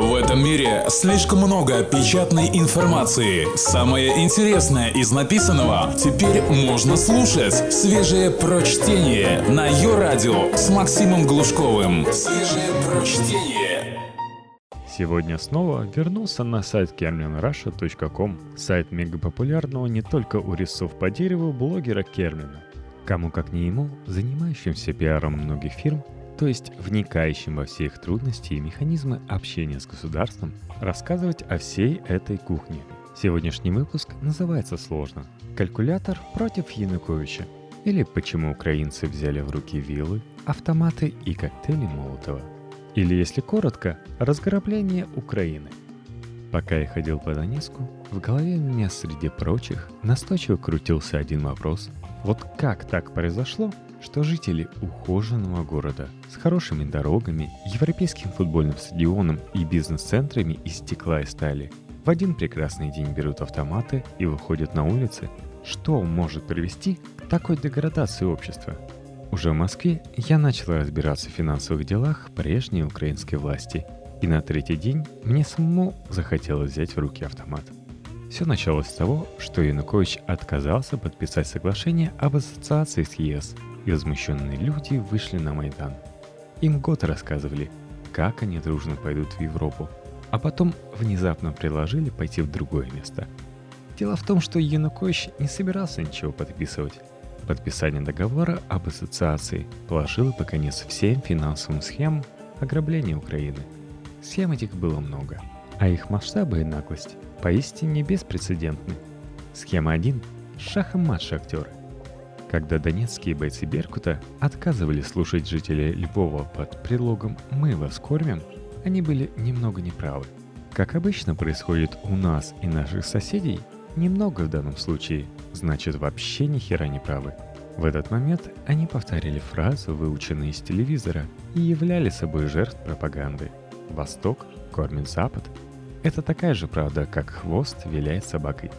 В этом мире слишком много печатной информации. Самое интересное из написанного теперь можно слушать. Свежее прочтение на ее радио с Максимом Глушковым. Свежее прочтение. Сегодня снова вернулся на сайт kerminrussia.com, сайт мегапопулярного не только у резцов по дереву блогера Кермина. Кому как не ему, занимающимся пиаром многих фирм, то есть вникающим во все их трудности и механизмы общения с государством, рассказывать о всей этой кухне. Сегодняшний выпуск называется сложно «Калькулятор против Януковича» или «Почему украинцы взяли в руки вилы, автоматы и коктейли Молотова». Или, если коротко, «Разграбление Украины». Пока я ходил по Донецку, в голове у меня среди прочих настойчиво крутился один вопрос. Вот как так произошло, что жители ухоженного города с хорошими дорогами, европейским футбольным стадионом и бизнес-центрами из стекла и стали в один прекрасный день берут автоматы и выходят на улицы, что может привести к такой деградации общества? Уже в Москве я начал разбираться в финансовых делах прежней украинской власти, и на третий день мне самому захотелось взять в руки автомат. Все началось с того, что Янукович отказался подписать соглашение об ассоциации с ЕС – и возмущенные люди вышли на Майдан. Им год рассказывали, как они дружно пойдут в Европу, а потом внезапно предложили пойти в другое место. Дело в том, что Янукович не собирался ничего подписывать. Подписание договора об ассоциации положило по конец всем финансовым схемам ограбления Украины. Схем этих было много, а их масштабы и наглость поистине беспрецедентны. Схема 1 – шахом мат шахтеры. Когда донецкие бойцы Беркута отказывали слушать жителей Львова под предлогом «мы вас кормим», они были немного неправы. Как обычно происходит у нас и наших соседей, немного в данном случае, значит вообще ни хера не правы. В этот момент они повторили фразу, выученную из телевизора, и являли собой жертв пропаганды. Восток кормит Запад. Это такая же правда, как хвост виляет собакой.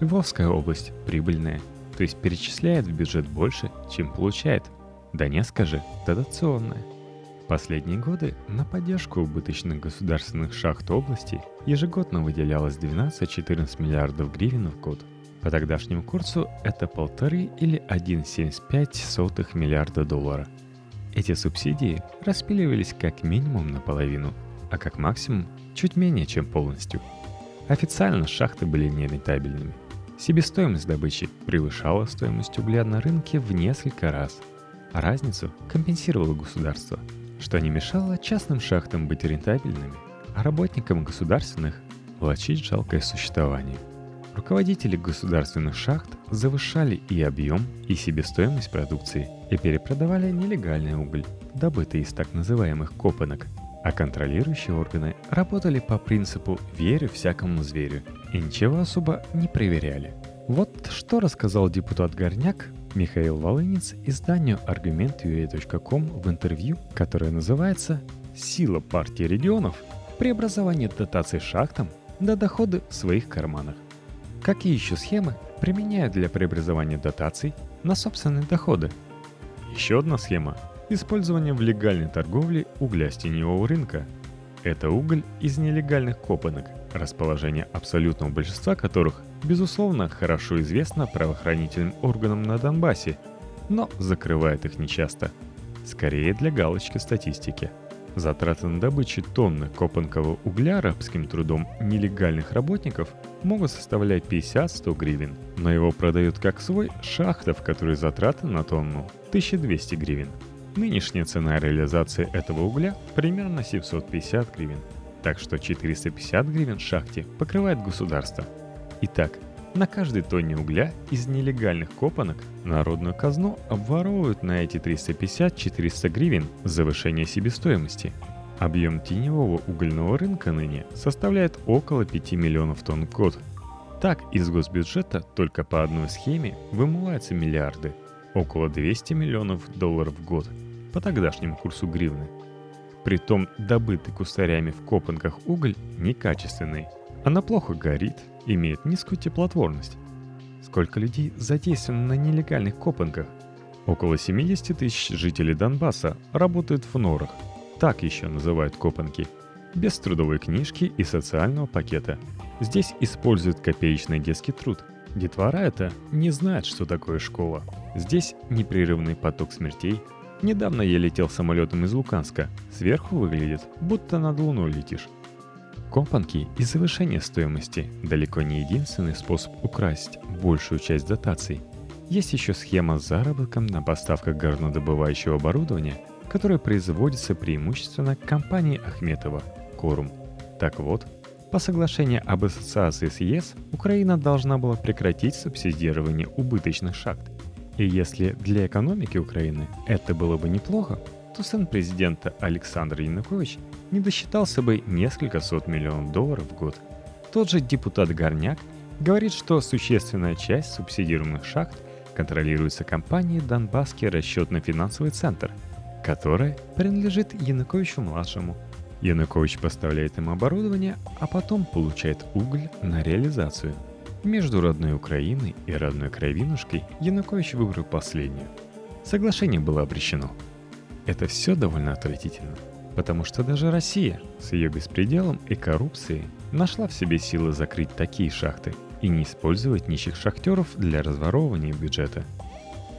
Львовская область прибыльная, то есть перечисляет в бюджет больше, чем получает. Донецка же дотационная. В последние годы на поддержку убыточных государственных шахт области ежегодно выделялось 12-14 миллиардов гривен в год. По тогдашнему курсу это полторы или 1,75 миллиарда долларов. Эти субсидии распиливались как минимум наполовину, а как максимум чуть менее чем полностью. Официально шахты были нерентабельными – Себестоимость добычи превышала стоимость угля на рынке в несколько раз, разницу компенсировало государство, что не мешало частным шахтам быть рентабельными, а работникам государственных влачить жалкое существование. Руководители государственных шахт завышали и объем, и себестоимость продукции и перепродавали нелегальный уголь, добытый из так называемых копанок, а контролирующие органы работали по принципу «верю всякому зверю» и ничего особо не проверяли. Вот что рассказал депутат Горняк Михаил Волынец изданию argument.ua.com в интервью, которое называется «Сила партии регионов. Преобразование дотаций шахтам до доходы в своих карманах». Какие еще схемы применяют для преобразования дотаций на собственные доходы? Еще одна схема Использование в легальной торговле угля с теневого рынка. Это уголь из нелегальных копанок, расположение абсолютного большинства которых, безусловно, хорошо известно правоохранительным органам на Донбассе, но закрывает их нечасто. Скорее для галочки статистики. Затраты на добычу тонны копанкового угля арабским трудом нелегальных работников могут составлять 50-100 гривен, но его продают как свой шахта, в которой затраты на тонну 1200 гривен. Нынешняя цена реализации этого угля примерно 750 гривен, так что 450 гривен шахте покрывает государство. Итак, на каждой тонне угля из нелегальных копанок народную казну обворовывают на эти 350-400 гривен завышение себестоимости. Объем теневого угольного рынка ныне составляет около 5 миллионов тонн в год. Так, из госбюджета только по одной схеме вымываются миллиарды – около 200 миллионов долларов в год по тогдашнему курсу гривны. Притом добытый кустарями в копанках уголь некачественный. Она плохо горит, имеет низкую теплотворность. Сколько людей задействовано на нелегальных копанках? Около 70 тысяч жителей Донбасса работают в норах. Так еще называют копанки. без трудовой книжки и социального пакета. Здесь используют копеечный детский труд. Детвора это не знает, что такое школа. Здесь непрерывный поток смертей. Недавно я летел самолетом из Луканска. Сверху выглядит, будто над Луной летишь. Компанки и завышение стоимости далеко не единственный способ украсть большую часть дотаций. Есть еще схема с заработком на поставках горнодобывающего оборудования, которое производится преимущественно компанией Ахметова – Корум. Так вот, по соглашению об ассоциации с ЕС, Украина должна была прекратить субсидирование убыточных шахт. И если для экономики Украины это было бы неплохо, то сын президента Александр Янукович не досчитался бы несколько сот миллионов долларов в год. Тот же депутат Горняк говорит, что существенная часть субсидируемых шахт контролируется компанией «Донбасский расчетно-финансовый центр», которая принадлежит Януковичу-младшему. Янукович поставляет им оборудование, а потом получает уголь на реализацию. Между родной Украиной и родной кровинушкой Янукович выбрал последнюю. Соглашение было обречено. Это все довольно отвратительно – Потому что даже Россия с ее беспределом и коррупцией нашла в себе силы закрыть такие шахты и не использовать нищих шахтеров для разворовывания бюджета.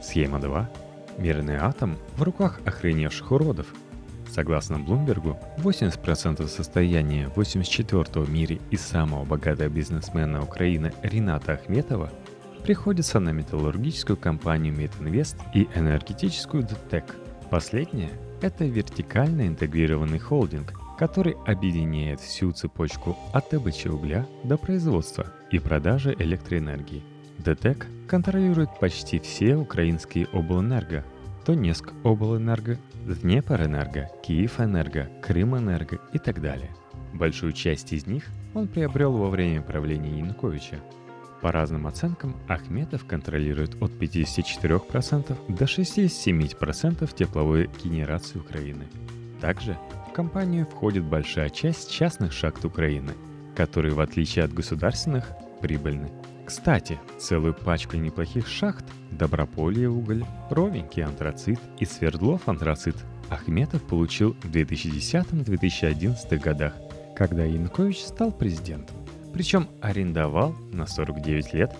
Схема 2. Мирный атом в руках охреневших уродов. Согласно Блумбергу, 80% состояния 84-го в мире и самого богатого бизнесмена Украины Рената Ахметова приходится на металлургическую компанию Метинвест и энергетическую ДТЭК. Последняя это вертикально интегрированный холдинг, который объединяет всю цепочку от добычи угля до производства и продажи электроэнергии. ДТЭК контролирует почти все украинские облэнерго, Донецк облэнерго, Днепрэнерго, Киевэнерго, Крымэнерго и так далее. Большую часть из них он приобрел во время правления Януковича – по разным оценкам, Ахметов контролирует от 54% до 67% тепловой генерации Украины. Также в компанию входит большая часть частных шахт Украины, которые, в отличие от государственных, прибыльны. Кстати, целую пачку неплохих шахт Доброполье уголь, Ровенький антрацит и Свердлов антрацит Ахметов получил в 2010-2011 годах, когда Янукович стал президентом. Причем арендовал на 49 лет,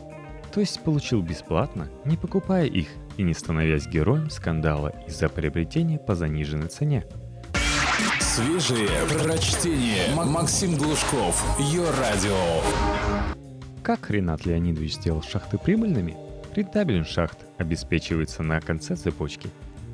то есть получил бесплатно, не покупая их и не становясь героем скандала из-за приобретения по заниженной цене. Свежие прочтение. Максим Глушков. Ее радио. Как Ренат Леонидович сделал шахты прибыльными? Рентабельность шахт обеспечивается на конце цепочки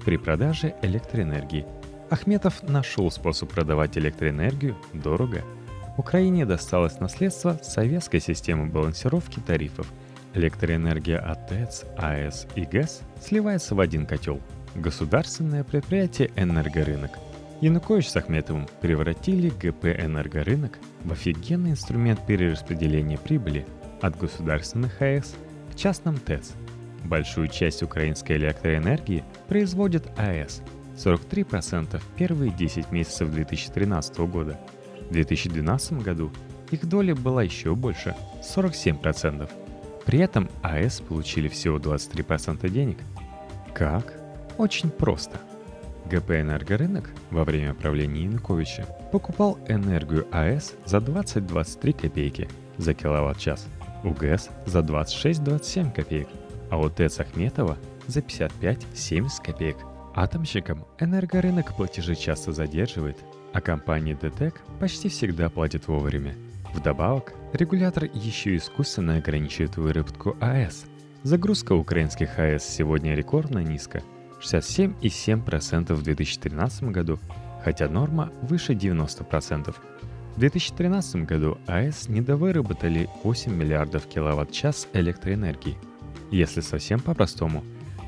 при продаже электроэнергии. Ахметов нашел способ продавать электроэнергию дорого – Украине досталось наследство советской системы балансировки тарифов. Электроэнергия от ТЭЦ, АЭС и ГЭС сливается в один котел. Государственное предприятие «Энергорынок». Янукович с Ахметовым превратили ГП «Энергорынок» в офигенный инструмент перераспределения прибыли от государственных АЭС к частным ТЭЦ. Большую часть украинской электроэнергии производит АЭС – 43% первые 10 месяцев 2013 года – в 2012 году их доля была еще больше – 47%. При этом АЭС получили всего 23% денег. Как? Очень просто. ГП «Энергорынок» во время правления Януковича покупал энергию АЭС за 20-23 копейки за киловатт-час, УГС за 26-27 копеек, а у ТЭЦ Ахметова за 55-70 копеек. Атомщикам энергорынок платежи часто задерживает а компании DTEC почти всегда платят вовремя. Вдобавок, регулятор еще искусственно ограничивает выработку АЭС. Загрузка украинских АЭС сегодня рекордно низко – 67,7% в 2013 году, хотя норма выше 90%. В 2013 году АЭС недовыработали 8 миллиардов киловатт-час электроэнергии. Если совсем по-простому,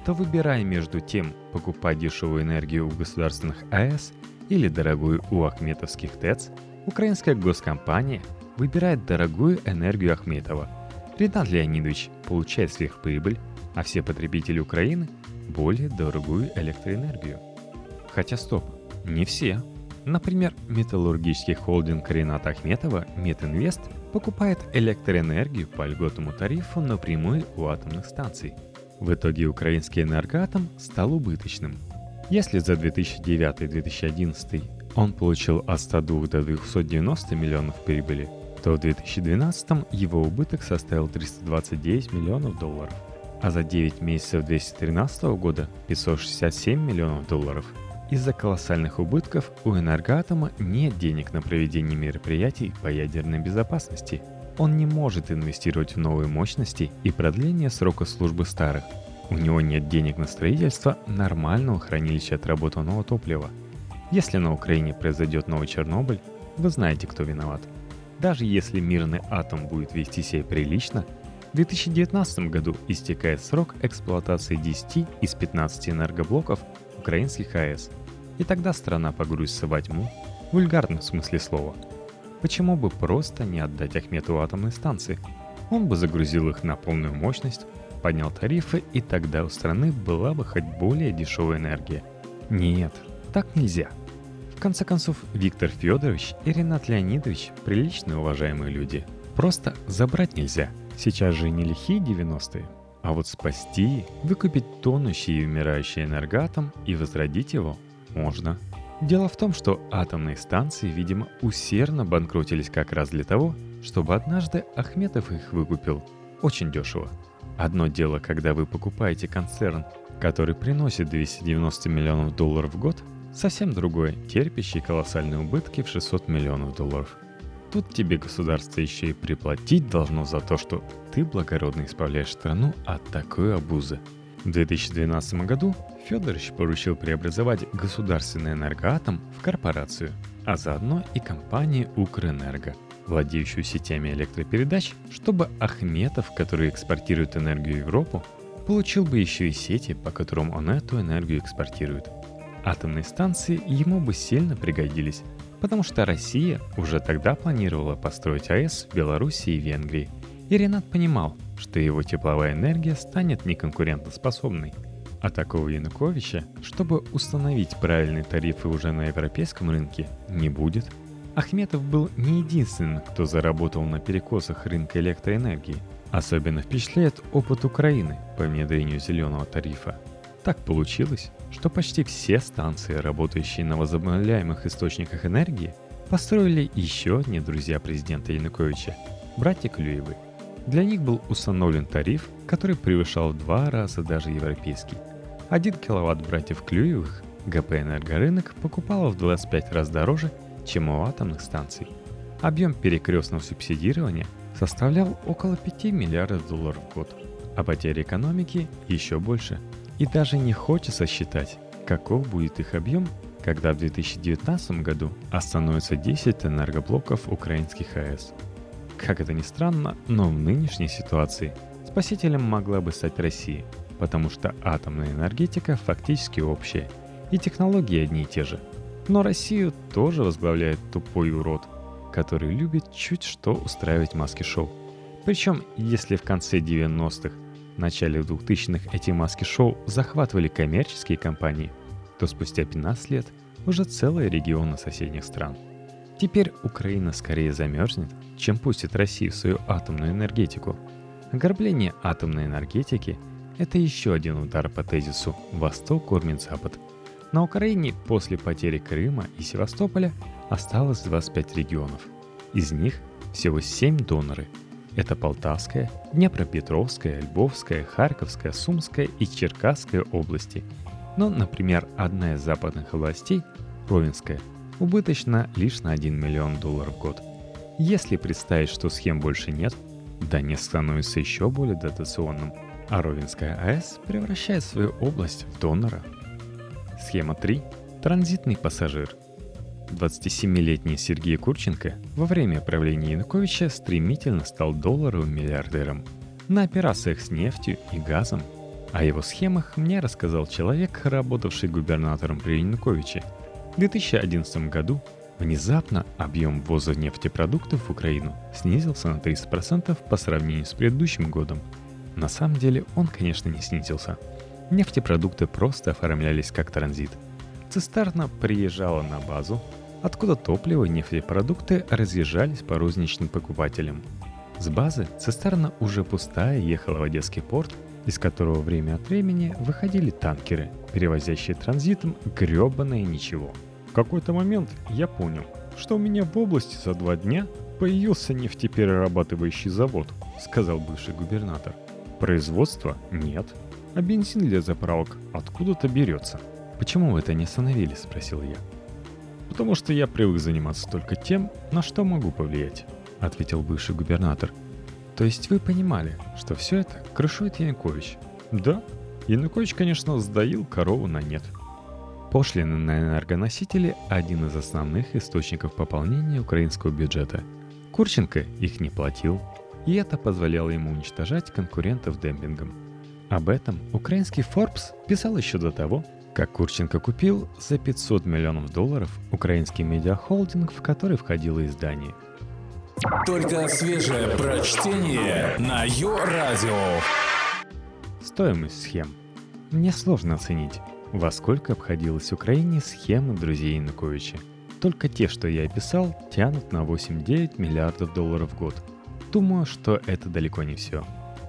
то выбирая между тем, покупать дешевую энергию у государственных АЭС или дорогую у ахметовских ТЭЦ, украинская госкомпания выбирает дорогую энергию Ахметова. Ренат Леонидович получает сверхприбыль, а все потребители Украины – более дорогую электроэнергию. Хотя стоп, не все. Например, металлургический холдинг Рената Ахметова Метинвест покупает электроэнергию по льготному тарифу напрямую у атомных станций. В итоге украинский энергоатом стал убыточным – если за 2009-2011 он получил от 102 до 290 миллионов прибыли, то в 2012 его убыток составил 329 миллионов долларов, а за 9 месяцев 2013 года 567 миллионов долларов. Из-за колоссальных убытков у энергоатома нет денег на проведение мероприятий по ядерной безопасности. Он не может инвестировать в новые мощности и продление срока службы старых. У него нет денег на строительство нормального хранилища отработанного топлива. Если на Украине произойдет новый Чернобыль, вы знаете, кто виноват. Даже если мирный атом будет вести себя прилично, в 2019 году истекает срок эксплуатации 10 из 15 энергоблоков украинских АЭС. И тогда страна погрузится во тьму, в вульгарном смысле слова. Почему бы просто не отдать Ахмету атомные станции? Он бы загрузил их на полную мощность, поднял тарифы, и тогда у страны была бы хоть более дешевая энергия. Нет, так нельзя. В конце концов, Виктор Федорович и Ренат Леонидович – приличные уважаемые люди. Просто забрать нельзя. Сейчас же не лихие 90-е. А вот спасти, выкупить тонущий и умирающий энергоатом и возродить его можно. Дело в том, что атомные станции, видимо, усердно банкротились как раз для того, чтобы однажды Ахметов их выкупил. Очень дешево. Одно дело, когда вы покупаете концерн, который приносит 290 миллионов долларов в год, совсем другое, терпящий колоссальные убытки в 600 миллионов долларов. Тут тебе государство еще и приплатить должно за то, что ты благородно исправляешь страну от такой обузы. В 2012 году Федорович поручил преобразовать государственный энергоатом в корпорацию, а заодно и компанию Укрэнерго, владеющую сетями электропередач, чтобы Ахметов, который экспортирует энергию в Европу, получил бы еще и сети, по которым он эту энергию экспортирует. Атомные станции ему бы сильно пригодились, потому что Россия уже тогда планировала построить АЭС в Беларуси и Венгрии. И Ренат понимал, что его тепловая энергия станет неконкурентоспособной. А такого Януковича, чтобы установить правильные тарифы уже на европейском рынке, не будет. Ахметов был не единственным, кто заработал на перекосах рынка электроэнергии – Особенно впечатляет опыт Украины по внедрению зеленого тарифа. Так получилось, что почти все станции, работающие на возобновляемых источниках энергии, построили еще одни друзья президента Януковича – братья Клюевы. Для них был установлен тариф, который превышал в два раза даже европейский. Один киловатт братьев Клюевых ГП «Энергорынок» покупала в 25 раз дороже, чем у атомных станций. Объем перекрестного субсидирования – составлял около 5 миллиардов долларов в год, а потери экономики еще больше. И даже не хочется считать, каков будет их объем, когда в 2019 году остановится 10 энергоблоков украинских АЭС. Как это ни странно, но в нынешней ситуации спасителем могла бы стать Россия, потому что атомная энергетика фактически общая, и технологии одни и те же. Но Россию тоже возглавляет тупой урод – который любит чуть что устраивать маски-шоу. Причем, если в конце 90-х, начале 2000-х эти маски-шоу захватывали коммерческие компании, то спустя 15 лет уже целые регионы соседних стран. Теперь Украина скорее замерзнет, чем пустит Россию в свою атомную энергетику. Ограбление атомной энергетики – это еще один удар по тезису «Восток кормит Запад». На Украине после потери Крыма и Севастополя осталось 25 регионов. Из них всего 7 доноры. Это Полтавская, Днепропетровская, Львовская, Харьковская, Сумская и Черкасская области. Но, например, одна из западных областей, Ровенская, убыточна лишь на 1 миллион долларов в год. Если представить, что схем больше нет, Донецк становится еще более дотационным, а Ровенская АЭС превращает свою область в донора. Схема 3. Транзитный пассажир – 27-летний Сергей Курченко во время правления Януковича стремительно стал долларовым миллиардером на операциях с нефтью и газом. О его схемах мне рассказал человек, работавший губернатором при Януковиче. В 2011 году внезапно объем ввоза нефтепродуктов в Украину снизился на 30% по сравнению с предыдущим годом. На самом деле он, конечно, не снизился. Нефтепродукты просто оформлялись как транзит. Цистерна приезжала на базу, откуда топливо и нефтепродукты разъезжались по розничным покупателям. С базы цистерна уже пустая ехала в Одесский порт, из которого время от времени выходили танкеры, перевозящие транзитом гребаное ничего. В какой-то момент я понял, что у меня в области за два дня появился нефтеперерабатывающий завод, сказал бывший губернатор. Производства нет, а бензин для заправок откуда-то берется. Почему вы это не остановили, спросил я. Потому что я привык заниматься только тем, на что могу повлиять, ответил бывший губернатор. То есть вы понимали, что все это крышует Янукович? Да, Янукович, конечно, сдаил корову на нет. Пошлины на энергоносители – один из основных источников пополнения украинского бюджета. Курченко их не платил, и это позволяло ему уничтожать конкурентов демпингом. Об этом украинский Forbes писал еще до того, как Курченко купил за 500 миллионов долларов украинский медиахолдинг, в который входило издание. Только свежее прочтение на Йо-Радио. Стоимость схем. Мне сложно оценить, во сколько обходилась Украине схема друзей Януковича. Только те, что я описал, тянут на 8-9 миллиардов долларов в год. Думаю, что это далеко не все.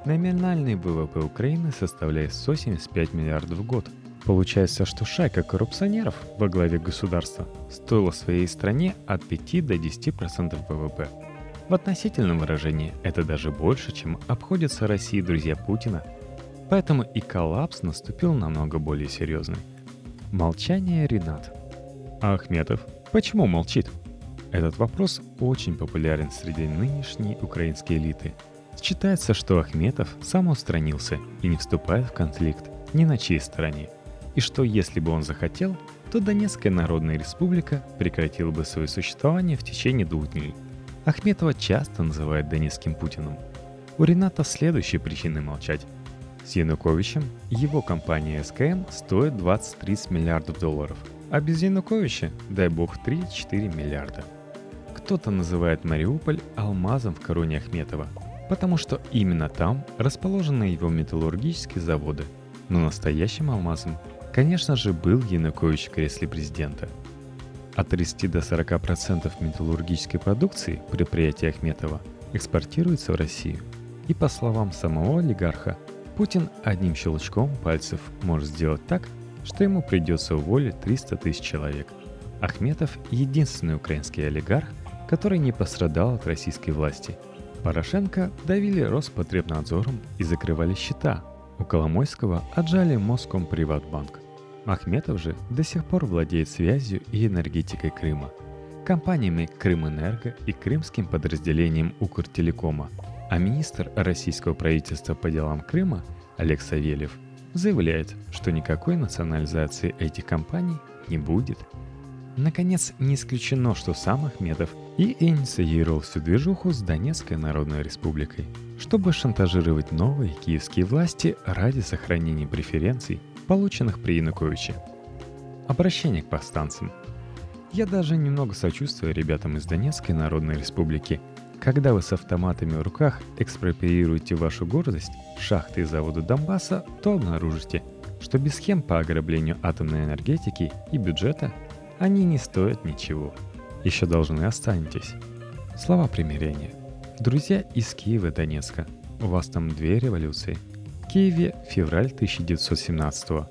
Номинальный ВВП Украины составляет 175 миллиардов в год. Получается, что шайка коррупционеров во главе государства стоила своей стране от 5 до 10% ВВП. В относительном выражении это даже больше, чем обходятся России друзья Путина – Поэтому и коллапс наступил намного более серьезный. Молчание Ренат. А Ахметов почему молчит? Этот вопрос очень популярен среди нынешней украинской элиты. Считается, что Ахметов самоустранился и не вступает в конфликт ни на чьей стороне. И что если бы он захотел, то Донецкая Народная Республика прекратила бы свое существование в течение двух дней. Ахметова часто называют Донецким Путиным. У Рената следующие причины молчать – с Януковичем его компания СКМ стоит 20-30 миллиардов долларов, а без Януковича, дай бог, 3-4 миллиарда. Кто-то называет Мариуполь алмазом в короне Ахметова, потому что именно там расположены его металлургические заводы. Но настоящим алмазом, конечно же, был Янукович в кресле президента. От 30 до 40% металлургической продукции предприятия Ахметова экспортируется в Россию. И по словам самого олигарха, Путин одним щелчком пальцев может сделать так, что ему придется уволить 300 тысяч человек. Ахметов – единственный украинский олигарх, который не пострадал от российской власти. Порошенко давили Роспотребнадзором и закрывали счета. У Коломойского отжали Моском Приватбанк. Ахметов же до сих пор владеет связью и энергетикой Крыма, компаниями Крымэнерго и крымским подразделением Укртелекома – а министр российского правительства по делам Крыма Олег Савельев заявляет, что никакой национализации этих компаний не будет. Наконец, не исключено, что сам Ахмедов и инициировал всю движуху с Донецкой Народной Республикой, чтобы шантажировать новые киевские власти ради сохранения преференций, полученных при Януковиче. Обращение к повстанцам. Я даже немного сочувствую ребятам из Донецкой Народной Республики – когда вы с автоматами в руках экспроприируете вашу гордость, шахты и заводы Донбасса, то обнаружите, что без схем по ограблению атомной энергетики и бюджета они не стоят ничего. Еще должны останетесь. Слова примирения. Друзья из Киева и Донецка. У вас там две революции. В Киеве февраль 1917 -го.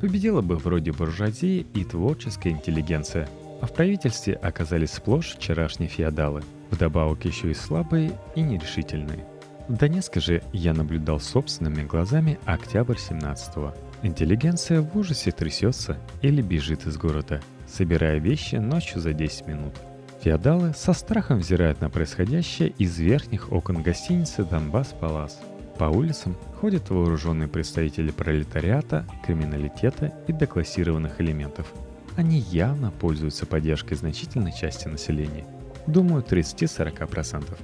Победила бы вроде буржуазии и творческая интеллигенция, а в правительстве оказались сплошь вчерашние феодалы – Вдобавок еще и слабые и нерешительные. В Донецке же я наблюдал собственными глазами октябрь 17-го. Интеллигенция в ужасе трясется или бежит из города, собирая вещи ночью за 10 минут. Феодалы со страхом взирают на происходящее из верхних окон гостиницы «Донбасс Палас». По улицам ходят вооруженные представители пролетариата, криминалитета и деклассированных элементов. Они явно пользуются поддержкой значительной части населения – думаю, 30-40%,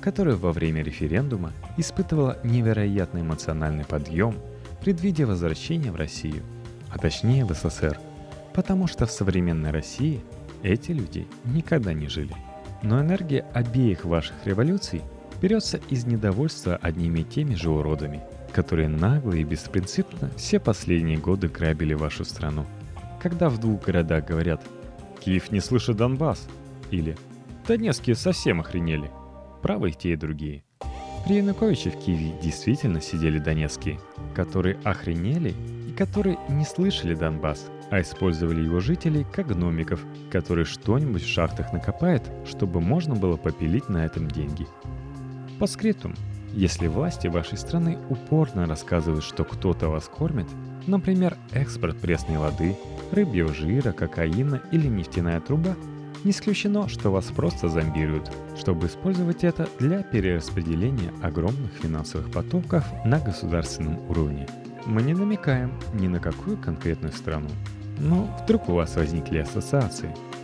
которая во время референдума испытывала невероятный эмоциональный подъем, предвидя возвращение в Россию, а точнее в СССР, потому что в современной России эти люди никогда не жили. Но энергия обеих ваших революций берется из недовольства одними и теми же уродами, которые нагло и беспринципно все последние годы грабили вашу страну. Когда в двух городах говорят «Киев не слышит Донбасс» или Донецкие совсем охренели. Правы и те, и другие. При Януковиче в Киеве действительно сидели донецкие, которые охренели и которые не слышали Донбасс, а использовали его жителей как гномиков, которые что-нибудь в шахтах накопают, чтобы можно было попилить на этом деньги. По скриптум, если власти вашей страны упорно рассказывают, что кто-то вас кормит, например, экспорт пресной воды, рыбьего жира, кокаина или нефтяная труба, не исключено, что вас просто зомбируют, чтобы использовать это для перераспределения огромных финансовых потоков на государственном уровне. Мы не намекаем ни на какую конкретную страну. Но вдруг у вас возникли ассоциации –